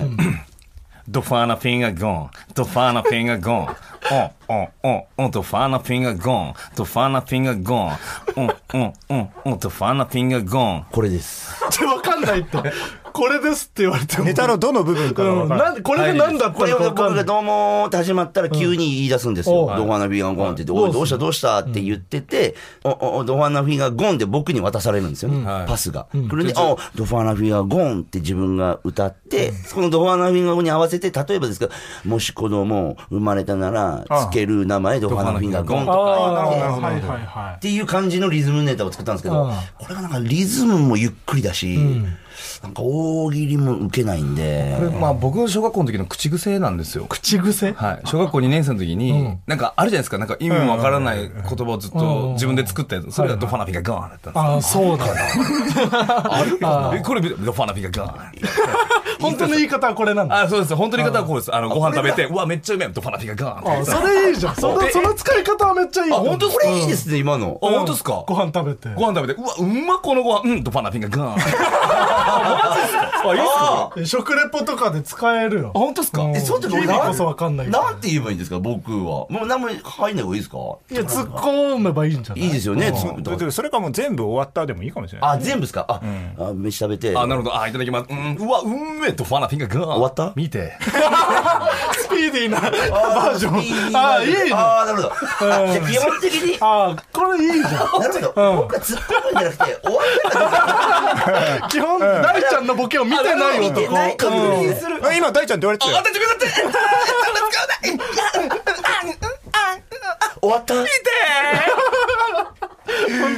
ドファーナフィンガーゴン、ドファーナフィンガーゴン、オン、オン、オン、オン、ドファーナフィンガーゴン、ドファーナフィンガーゴン、オン、オン、オン、オン、ドファーナフィンガーゴン。これです。ってわかんないって。これですって言われてー、も。ネタのどの部分かからない。なんでこれが何だったこれをのかわかんない。僕がどうもって始まったら急に言い出すんですよ。うん。ドファーナフィンガーゴンって言って、おい、どうしたどうしたって言ってて、おおドファーナフィンガーゴンって僕に渡されるんですよ。ね。はい。パスが。それで、おドファーナフィンガーゴンって自分が歌って、そのドファーナフィンガーゴンに合わせて、例えばですけど、もし子供生まれたなら、つける名前ドファーナフィンガーゴンとか。っていう感じのリズムネタを作ったんですけど、うん。これがなんかリズムもゆっくりだし、なんか大喜利も受けないんで、これ、まあ僕の小学校の時の口癖なんですよ。い口癖？はい。小学校2年生の時に、うんなんかあるじゃないですか。なんか意味もわからない言葉をずっと自分で作ったやつ。それがドファナフィンガーゴンだったんですよ。ああそうだ えこれ見てドファナフィンガーゴン。本当の言い方はこれなんだあ、そうです。本当に言い方はこうです。あの、ご飯食べて、うわ、めっちゃうめえ。ドファナフィンガーゴン。あそれいいじゃんそのその使い方はめっちゃいいあ本当これいいですね、今の。あ、本当ですか？ご飯食べてご飯食べて、うわ、うんまこのご飯、うん、ドファナフィンガーゴン。あ、マジですかあ、いいっすか？え食レポとかで使えるよ。あ、本当ですか？うん。え、そうって意味こそわかんないけど。なんて言えばいいんですか、僕は。もう何も入んない方がいいですか？いや突っ込めばいいんじゃない？いいですよね、それかもう全部終わったでもいいかもしれない。あ、全部ですか？あ、あ飯食べて。あ、なるほど。あ、いただきます。うん、うわ、うんめえ、ドファナフィンガー。終わった？見て。スピーディーなバージョン。ああいいね。ああ、なるほど。あじゃあ基本的に、ああこれいいじゃん。なるほど。僕が突っ込むんじゃなくて、終わったか基本大ちゃんのボケを見てない見てない確男うん。認する。あ今、大ちゃんって言われてたよ。あ、大丈夫だって終わった本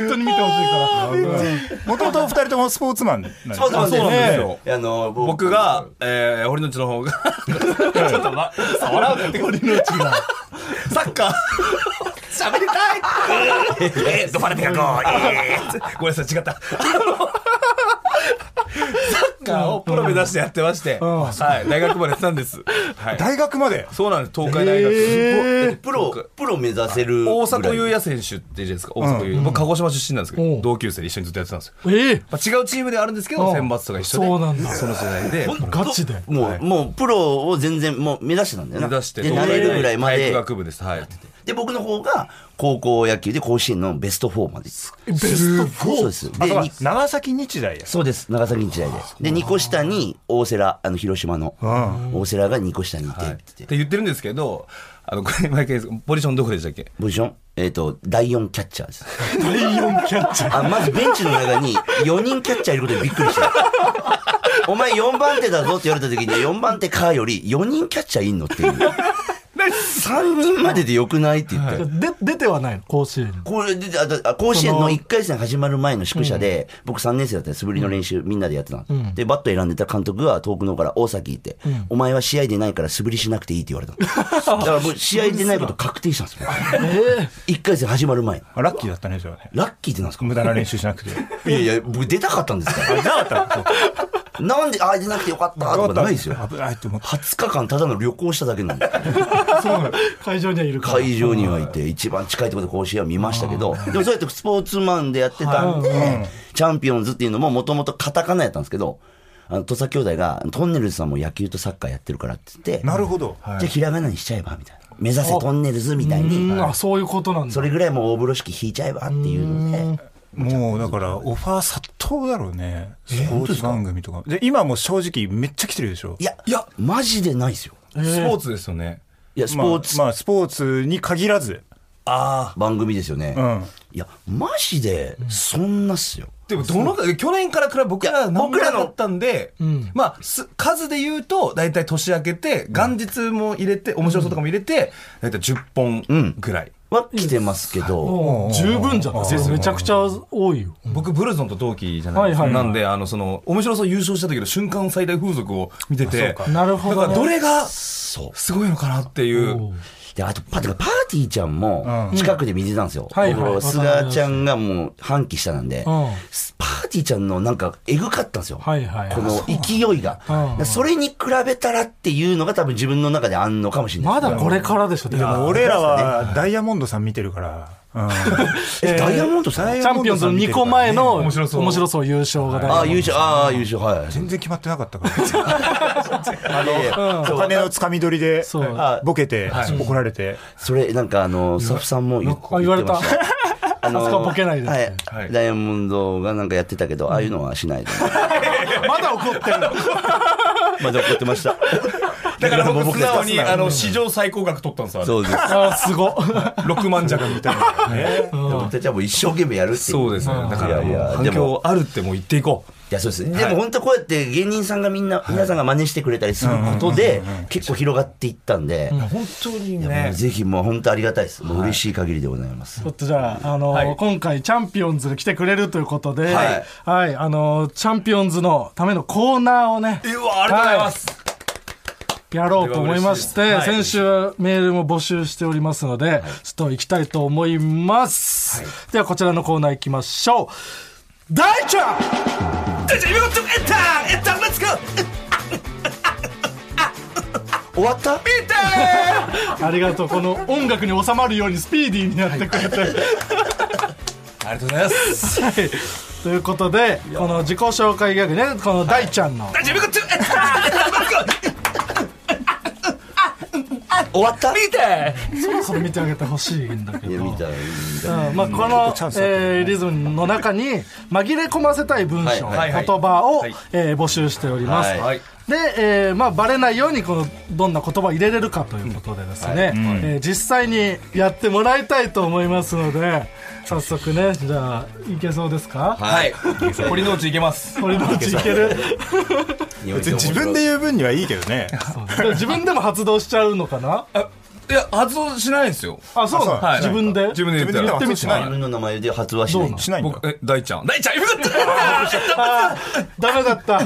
当に見てほしいからもともと二人ともスポーツマンなんですそうなんですそうなんですよあの、僕が、えー、堀之内の方が、ちょっとま、触らんでって、堀之内が、サッカー、喋りたいえー、ドファナフィンガーゴンえーごめんなさい、違った。サッカーをプロ目指してやってまして、はい、大学までやってたんです。はい。大学まで？そうなんです、東海大学。えプロ、プロ目指せる。大迫勇也選手ってじゃないですか、大迫勇也。僕、鹿児島出身なんですけうんど、同級生で一緒にずっとやってたんですよ。ええまあ、違うチームではあるんですけど、うん選抜とか一緒で。そうなんだその世代で。ガチでもう、もう、プロを全然、もう目指してたんだよな。目指して、で、なれるぐらいま体育で。学部です。はい。で、僕の方が、高校野球で甲子園のベスト4まで。ベストそうです。で、長崎日大や。そうです。長崎日大で。で、2個下に大瀬良、あの、広島の、大瀬良が2個下にいて、はい。っって言ってて言ってるんですけど、あの、これ毎回、ポジションどこでしたっけ？ポジションえっ、と、第4キャッチャーです。第4キャッチャーあ、まずベンチの中に4人キャッチャーいることにびっくりした。お前4番手だぞって言われた時に4番手かより4人キャッチャーいんのっていう。3人まででよくないって言って。で出てはないの？甲子園にこれで、ああ甲子園の1回戦始まる前の宿舎で、僕3年生だったら素振りの練習みんなでやってたの、で、バット選んでた監督が遠くの方から大崎行って、お前は試合でないから素振りしなくていいって言われたの。だからもう試合でないこと確定したんですよ。1回戦始まる前。あラッキーだったね、じゃあね。ラッキーってなんですか？無駄な練習しなくて。いやいや、僕出たかったんですから。なかったなんで、あ、出なくてよかった？とかないですよ。危ないって思って。20日間ただの旅行しただけなんで。会場にはいるから。会場にはいて、一番近いところで甲子園は見ましたけど、でもそうやってスポーツマンでやってたんで、チャンピオンズっていうのももともとカタカナやったんですけど、あの、土佐兄弟が、トンネルズさんも野球とサッカーやってるからって言って、なるほど。じゃあひらがなにしちゃえばみたいな。目指せトンネルズみたいうに、ん。あそういうことなんだ。それぐらいもう大風呂敷引いちゃえばっていうので、もうだから、オファー殺到だろうね。スポーツ番組とか。で、今も正直めっちゃ来てるでしょ？いや、いや、マジでないですよ。スポーツですよね。いや、スまあポーツまあ、スポーツに限らず。ああ。番組ですよね。うん。いや、マジで、そんなっすよ。でも、どのか、去年から比べ僕ら何僕らのだったんで、んまあ、す数で言うと、大体年明けて、元日も入れて、面白そうとかも入れて、大体10本ぐらい。は来てますけど、十分じゃないめちゃくちゃ多いよ。僕、ブルゾンと同期じゃないですか。はいはいはい。なんで、あの、その、面白そう優勝した時の瞬間最大風速を見てて、なるほどね。だからどれが。すごいのかなっていう。で、あと、パパーティーちゃんも、近くで見てたんですよ。はいはい。僕菅ちゃんがもう、半期下なんで、うん。パーティーちゃんのなんか、えぐかったんですよ。はいはいはい。この勢いが。うん。それに比べたらっていうのが多分自分の中であんのかもしれない。まだこれからでしょでも俺らはダイヤモンドさん見てるから。ダイヤモンドチャンピオンズの2個前の面白そう面白そう優勝が大ああ、優勝、ああ、優勝、はい。全然決まってなかったから。いやいや。お金のつかみ取りでボケて怒られて。それ、なんかあの、スタッフさんも言あ言われた。言ってました。あのあそこはボケないで。はい。はい。ダイヤモンドがなんかやってたけど、ああいうのはしないで。まだ怒ってるまだ怒ってました。だから僕素直に、あの、史上最高額取ったんですよ。そうです。あすご6 万弱みたいな。僕たちはもう一生懸命やるっていう。そうですね。だから、反響あるってもう言っていこう。いや、そうです。でも本当こうやって芸人さんがみんな、皆さんが真似してくれたりすることで、結構広がっていったんで、本当にねう。ぜひもう本当ありがたいです。もう嬉しい限りでございますちょ。っとじゃあ、あのはい今回チャンピオンズが来てくれるということで、はいはい、あのチャンピオンズのためのコーナーをね、うわ、ありがとうございます。やろうと思いまして、先週メールも募集しておりますので、ちょっと行きたいと思います。ではこちらのコーナー行きましょう。大ちゃんエンターエンターレッツゴー終わった？見てありがとう。この音楽に収まるようにスピーディーにやってくれて。ありがとうございます。はい。ということで、この自己紹介ギャグね、この大ちゃんの、じゃあ、今こっち、エンターエンターレッツゴー終わった？見てそろそろ見てあげてほしいんだけど。いや、見たい。うんまあ、この、えーリズムの中に紛れ込ませたい文章、はいはい言葉を、はいえー募集しております。はいはい。で、えーまあ、バレないようにこのどんな言葉を入れれるかということでですね、えー実際にやってもらいたいと思いますので早速ねじゃあいけそうですか、はい。堀之内いけます。堀之内いける？別に自分で言う分にはいいけどね。自分でも発動しちゃうのかな？あいや、発動しないんですよ。あそうなの、はい。自分で？自分で言ったら自分で。ってみてしない。自分の名前で発話しないしないんだ。僕、え、大ちゃん。大ちゃん、今こっちあーダメだった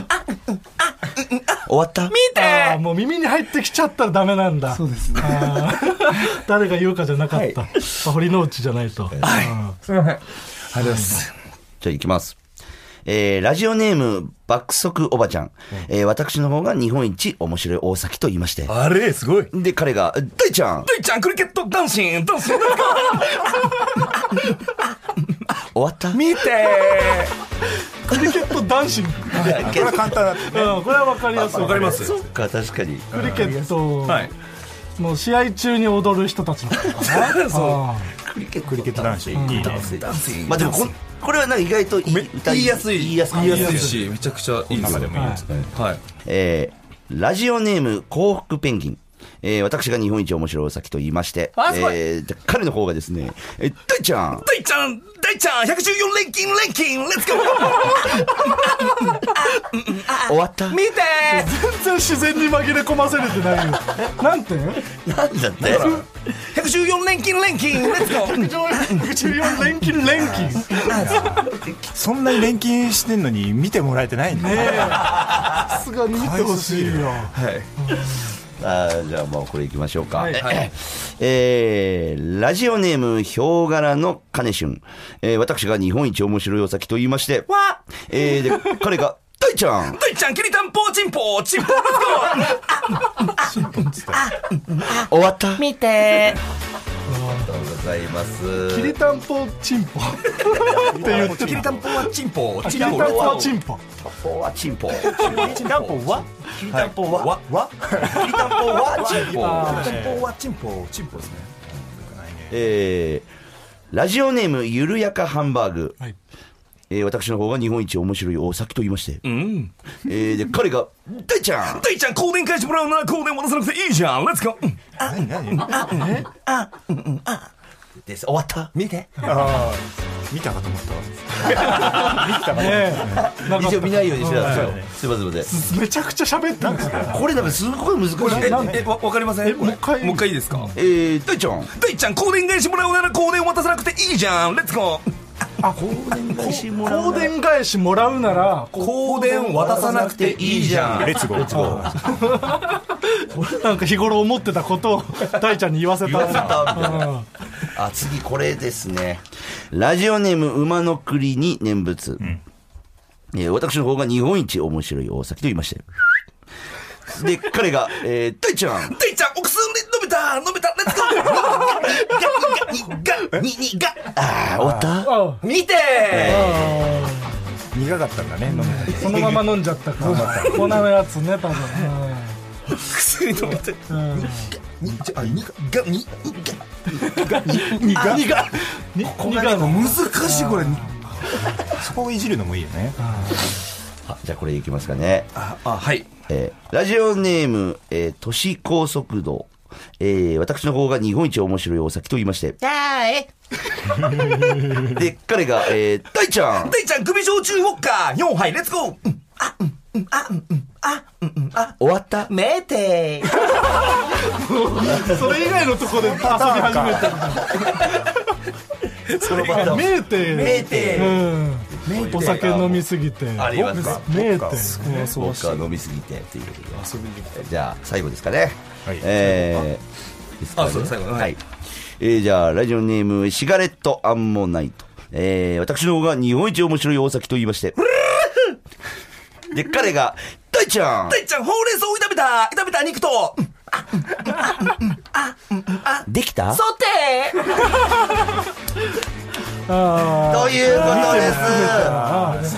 終わった？見て！もう耳に入ってきちゃったらダメなんだ。そうですね。誰が言うかじゃなかった、あ堀之内じゃないと、すい。ません。ありがとうござい。ます。じゃあ行きます。えー、ラジオネーム、爆速おばちゃん。えー、私の方が日本一面白い大崎と言いまして。あれ、すごい。で、彼が、大ちゃん。大ちゃん、クリケット、ダンシン、ダンシン、終わった？見て クリケット男子、うん、これは簡単だったね。これは分かりやすいわかりますそっか、確かに。クリケット、はい。もう試合中に踊る人たちの そうクリケット。クリケット男子。いいね。ダンシン。まあでもこ、これはなんか意外と言いやすい。言いやすい。言いやすいし、めちゃくちゃいいですよ。でもいいですね。はい。えー、ラジオネーム幸福ペンギン。えー、私が日本一面白いお先と言いまして、あすごい。えー、じゃ彼の方がですね、えー、大ちゃん、大ちゃん、大ちゃん、114連勤、連勤、レッツゴー終わった。見て。全然自然に紛れ込ませれてないよ。なんて？なんだって。114連勤、連勤、レッツゴー114連勤連勤。そんなに錬金してんのに見てもらえてないんだ。ね。さすがに見てほしいよ。はい。あーじゃあもうこれいきましょうか。はいはいえー、ラジオネーム、ヒョウ柄の金春。えー、私が日本一面白いお先と言いまして、わえー、で、彼が、大ちゃん大ちゃん、きりたんぽ、チンポ、チンポ、レッツゴー終わった見てとうございます。きりたんぽチンポ。って言ってるきりたんぽはチンポ。きりたんぽはチンポ。ポはチンポ。チンタンポは？きりたんぽは、わわきりたんぽはチンポ。きりたんぽはチンポ。チンポですね。えー、ラジオネームゆるやかハンバーグ。はいえー、私の方が日本一面白い大崎と言いまして。うんえー、で、彼が、大ちゃん大ちゃん香典返してもらうなら香典渡さなくていいじゃんレッツゴーです。終わった見てああ見たかと思ったねえなんか一応見ないようにしてたんですよ。すいませんすいません。めちゃくちゃ喋ってるんですよこれなんかすごい難しい。ええわわかりませんもう一回もう一回いいですかえー、大ちゃん。大ちゃん香典返してもらうなら香典渡さなくていいじゃんレッツゴー香典返しもらうなら香典渡さなくていいじゃん。レッツゴーレッツゴーなんか日頃思ってたことを 大ちゃんに言わせた。あ、次これですね。ラジオネーム馬の栗に念仏。えー私の方が日本一面白い大崎と言いましたで、彼が、えー、大ちゃん。大ちゃんお薬飲めた飲めたレッツゴーが、に、に、が、あー、終わった？あ見て！苦かったんだね飲めた。そのまま飲んじゃったから。粉のやつね多分。薬飲めて。にじゃあにがにが。にここがねもう難しいこれ。そこをいじるのもいいよねあじゃあこれいきますかね。ああはい。えーラジオネーム、えー都市高速道。えー私の方が日本一面白いお酒と言いまして。で、彼が、えー、大ちゃん。大ちゃん首焼酎ウォッカ4杯レッツゴーうん。あうんうんあうんうんあうんうんあ。終わった？めて。それ以外のとこで遊び始めてる。そのパターンメーテめーて。うんお酒飲みすぎてありますかメーテ僕は飲みすぎてっていうことで。じゃあ、最後ですかね。はいえー、ですかねあそう最後ねはい。えー、じゃあ、ラジオネーム、シガレットアンモナイト。えー、私の方が日本一面白い大崎と言いまして。で、彼が、大ちゃん大ちゃんほうれん草を炒めた炒めた肉とうんできた？ソテあということです。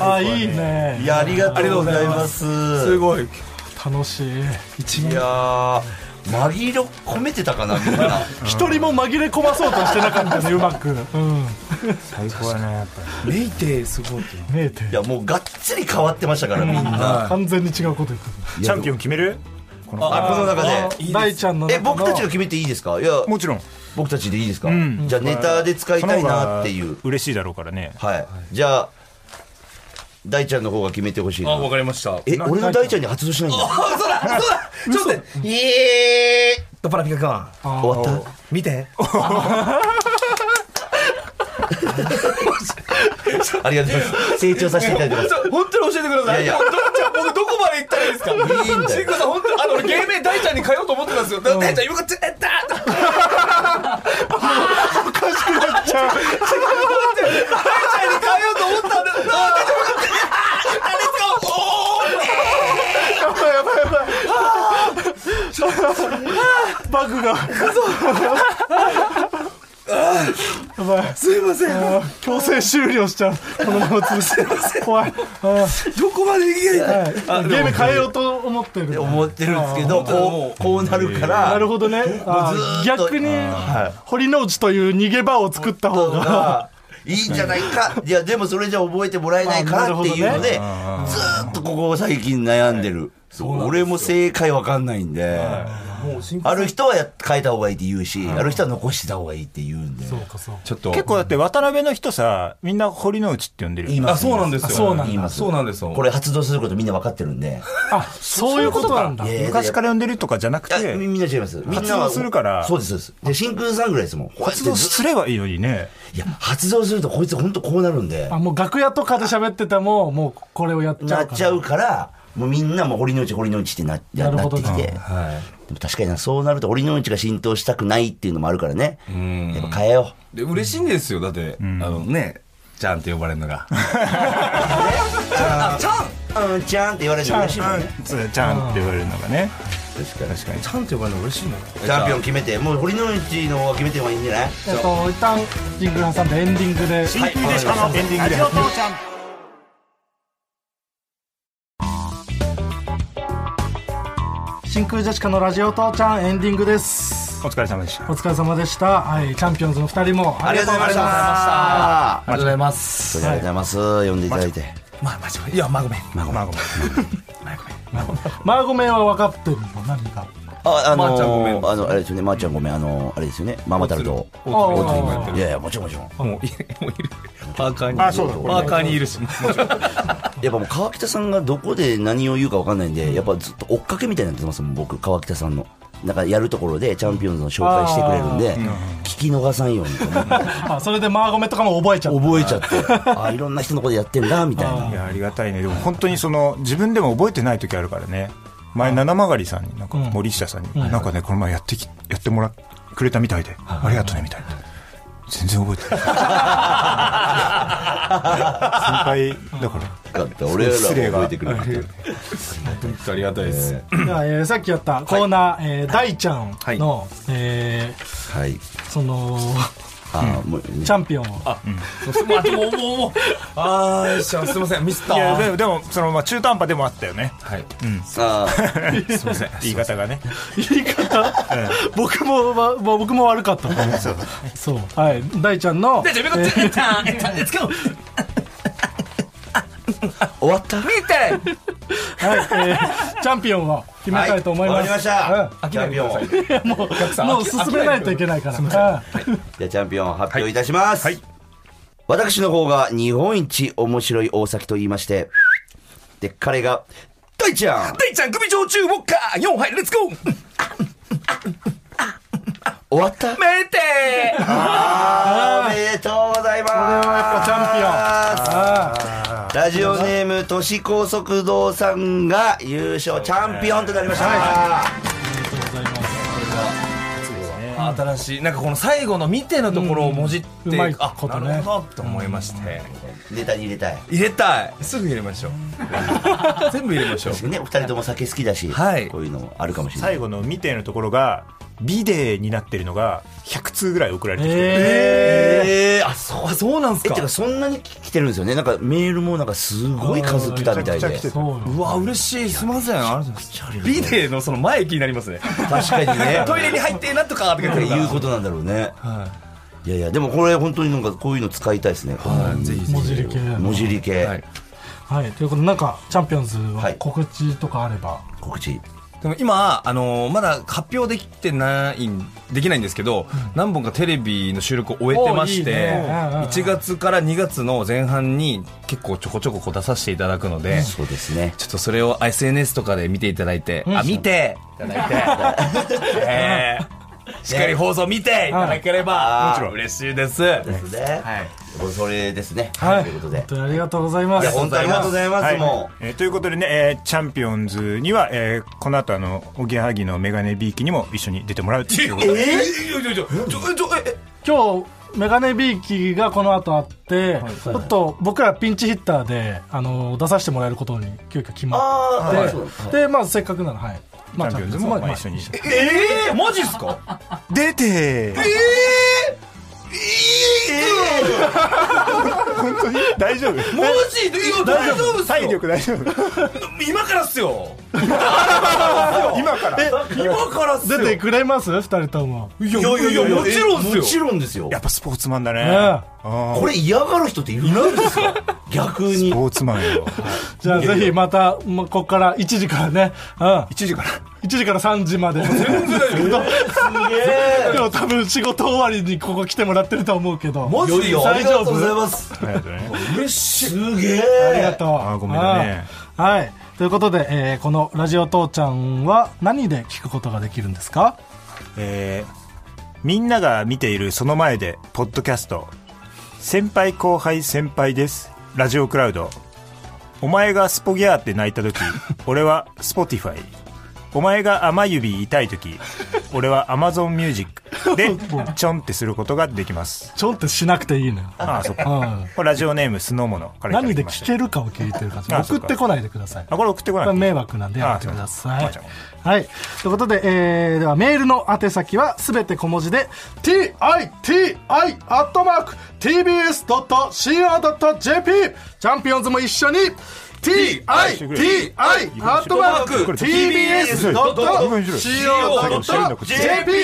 ああいいね。いや、ありがとうございます。ーす。ごい。楽しい。いやー、紛れ込めてたかな、みんな。一人も紛れ込まそうとしてなかったねうまく。うん。最高だねやっぱメイテすごいメーテいや、もうがっつり変わってましたから、みんな。完全に違うこと言ってりチャンピオン決める？このあ、この中で。る大ちゃんの。え、僕たちが決めていいですか？いや、もちろん僕たちでいいですか、ん。じゃあネタで使いたいなっていう。嬉しいだろうからね。はい。じゃあ、大ちゃんの方が決めてほしいな。あわかりました。え、俺の大ちゃん。に発動しないんだ。あそうだそうだ。ちょっと待ってえー。ドパラピカ君。終わった？見て ありがとうございます。成長させていただいてます。本当に教えてください。いやいや。僕どこまで行ったらいいですか？いいんだよ。シンクさん本当にあの俺芸名大ちゃんに通おうと思ってたんですよ。だ大ちゃん。今こっちえったおかしくなっちゃう。大ちゃんに通おうと思ったんだ大ちゃん分かったレッツゴーバグがやばいすいません。強制終了しちゃう。このまま潰して。怖い。あーどこまで行けないはい。ゲーム変えようと思ってる。思ってるんですけど、こう、こうなるから、なるほどね。逆には堀之内という逃げ場を作った方が。がいいんじゃないか。い。や、でもそれじゃ覚えてもらえないからっていうので、ずーっとここ最近悩んでる。俺も正解わかんないんで、ある人はや変えた方がいいって言うし、ある人は残してた方がいいって言うんで。そうかそうちょっと。結構だって渡辺の人さみんな堀之内って呼んでるよ言いますあそうなんですよ。あそうなんだ。言います。そうなんですよ。これ発動することみんな分かってるんで。あそういうことなんだ。昔から呼んでるとかじゃなくて。みみんな違います。みんな発動するから。そうです、そうです。で、真空さんぐらいですもん。発動ずすればいいのにね。いや、発動するとこいつ本当こうなるんで。あもう楽屋とかで喋っててももうこれをやっちゃうから。なっちゃうから、もうみんなもう堀之内、堀之内ってなやななってきて。はでも確かにな、そうなると堀之内が浸透したくないっていうのもあるからね。やっぱ変えよいで嬉しいんですよ。だってあのねちゃんって呼ばれるのが。う。うん、ちゃんって言われるの嬉しいもんね。つちゃんって言われるのがね。確かに。確かに。ちゃんと呼ばれるの嬉しいなチャンピオン決めてもう堀之内の方が決めてもいいんじゃない？えっと一旦ジングル挟んでエンディングで。真空ジェシカのエンディングで真空ジェシカのラジオ父ちゃんエンディングです。お疲れ様でした。お疲れ様でした、はい、チャンピオンズの2人も。ありがとうございました。ありがとうございます。ありがとうございます。呼んでいただいて。まあマジいやまあごめんまあごめんマーゴメンは分かってるの何かああのまーちゃんごめんー、あのあれですよね。まーちゃんごめん。あのあれですよね。ママタルト。いやいやもちろんもちろん。もういもういる。パーカーに。あそうパーカーにいるし。やっぱもう川北さんがどこで何を言うか分かんないんでやっぱずっと追っかけみたいになってますもん僕川北さんの。なんかやるところでチャンピオンズの紹介してくれるんで聞き逃さんように。と思ってあそれでマーゴメとかも覚えちゃった。覚えちゃって。あいろんな人のことやってんだみたいな。いやありがたいね。でも本当にその自分でも覚えてない時あるからね前七曲りさんになんかうん。森下さんに、なんかねこの前やってきやってもらくれたみたいで、ありがとうねみたいな全然覚えてない。先輩だから。だって俺らは失礼が。覚えてくれる。本当ありがたいです。えー。さっきやったコーナー、えー大ちゃんはい。の、えーはい。そのあーもうねチャンピオンを。あ、そうまあ、もう、もう、もう、あー、しゃすみません、ミスった。いやでもでもその、まあ、中途半端でもあったよね。はい。あ。ー すみません。言い方がね。言い方、僕も、ままあ僕も悪かったそう。はい。大ちゃんので、じゃあ、見事、えった、えった、レッツゴー終わった見てはい、えーチャンピオンを決めたいと思います、はいわかりました。うんチャンピオンもうもう進めないといけないから、うんじゃあチャンピオン発表いたします、はい。私の方が日本一面白い大崎と言いましてで彼が大ちゃん。デイちゃん、首焼酎ウォッカー、4杯、レッツゴー終わった？めておめでとうございます。これはやっぱチャンピオン。あラジオネーム都市高速道さんが優勝チャンピオンとなりました、りがとうございます。新しい、なんかこの最後の見てのところをもじって、うんうまいあ、ことね。なるほどと思いまして。ネタに入れたい。入れたい。すぐ入れましょう。全部入れましょう。ねお二人とも酒好きだし、はい。こういうのあるかもしれない。最後の見てのところがビデーになってるのが100通ぐらい送られてきて、ええー、あそうあ、そうなんすか。えてかそんなに来てるんですよね。なんかメールもなんかすごい数来たみたいで。うわ、嬉しい。すいません。ありがとうございます。ビデのその前気になりますね。確かにね。トイレに入ってなんとかって書いてってる。からいうことなんだろうね。はい。やいやでもこれ本当になんかこういうの使いたいですね。い。ぜひぜ文字り系文字理系、はい。はい。ということでなんかチャンピオンズははい。告知とかあれば、告知でも今、あのーまだ発表できてないん、できないんですけど、何本かテレビの収録を終えてましおいね。うんうんうん。1月から2月の前半に結構ちょこちょこ出させていただくので、そうですね。ちょっとそれを SNS とかで見ていただいて、あ、見て！いただいて、えーしっかり放送見ていただければ、もちろん。嬉しいです。ですね。はい。それですね。はい。ということで。本当にありがとうございまいすや本当にありがとうございます、はい。もえーということでね、えーチャンピオンズには、えーこの後あのおぎやはぎのメガネビーキにも一緒に出てもらうっていうことで。えー、ちょちょちょえ今日メガネビーキがこの後あって、ちょっと僕らピンチヒッターであの出させてもらえることに急遽決まあって、でまあせっかくならはい、まあ、チャンピオンズもまあ一緒にえー、マジっすか？出て本当に大丈夫？マジでいや大丈夫。体力大丈夫。今からっすよ今から今からっすよ出てくれます二人とも、いやいやいやもちろんっすよもちろんですよやっぱスポーツマンだねねあーこれ嫌がる人っているんですか逆にスポーツマンよじゃあぜひまた、まあ、ここから1時からね、うん、1時から1時から3時まで。全然でも多分仕事終わりにここ来てもらってると思うけど。マジでいやいやありがとうございすます。ありがとうね嬉しいすげえ。ありがとう。あーごめんだね。はい。はい。ということで、えーこの「ラジオ父ちゃん」は何で聞くことができるんですか？えーみんなが見ているその前でポッドキャスト。先輩後輩先輩です。ラジオクラウド。お前がスポギャーって泣いた時 俺はスポティファイお前が甘指痛い時 俺はアマゾンミュージックでちょんってすることができます。ちょんってしなくていいのよ、ああそっか。うん、ラジオネームスノーモノ何で聞けるかを聞いてるか送ってこないでください。あこれ送ってこない。これ迷惑なんでやめてください。はい。ということで、えー、ではメールの宛先はすべて小文字で、titi.tbs.co.jp チャンピオンズも一緒に、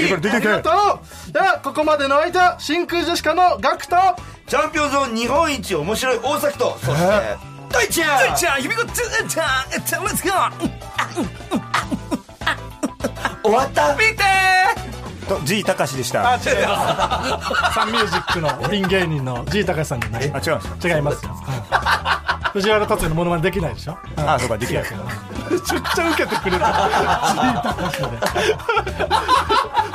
これ出てけありがとうでは、ここまでの相手は、真空ジェシカのガクトチャンピオンズの日本一面白い大崎とそして大ちゃんじゃあ、指子、つーちゃん、えっと、レッツゴー終わった見てと G 高しでした。あ、違います。サンミュージックのピン芸人の G 高さんじゃない。あ違う違いますよ。うん藤原竜也のモノマネできないでしょ？あそうかできないめちゃくちゃ受けてくれた。G 高しで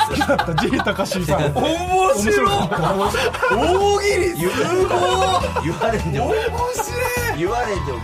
好きだった。G 高しさん。面面白かった。大喜利言われんでも面白い。言われんでん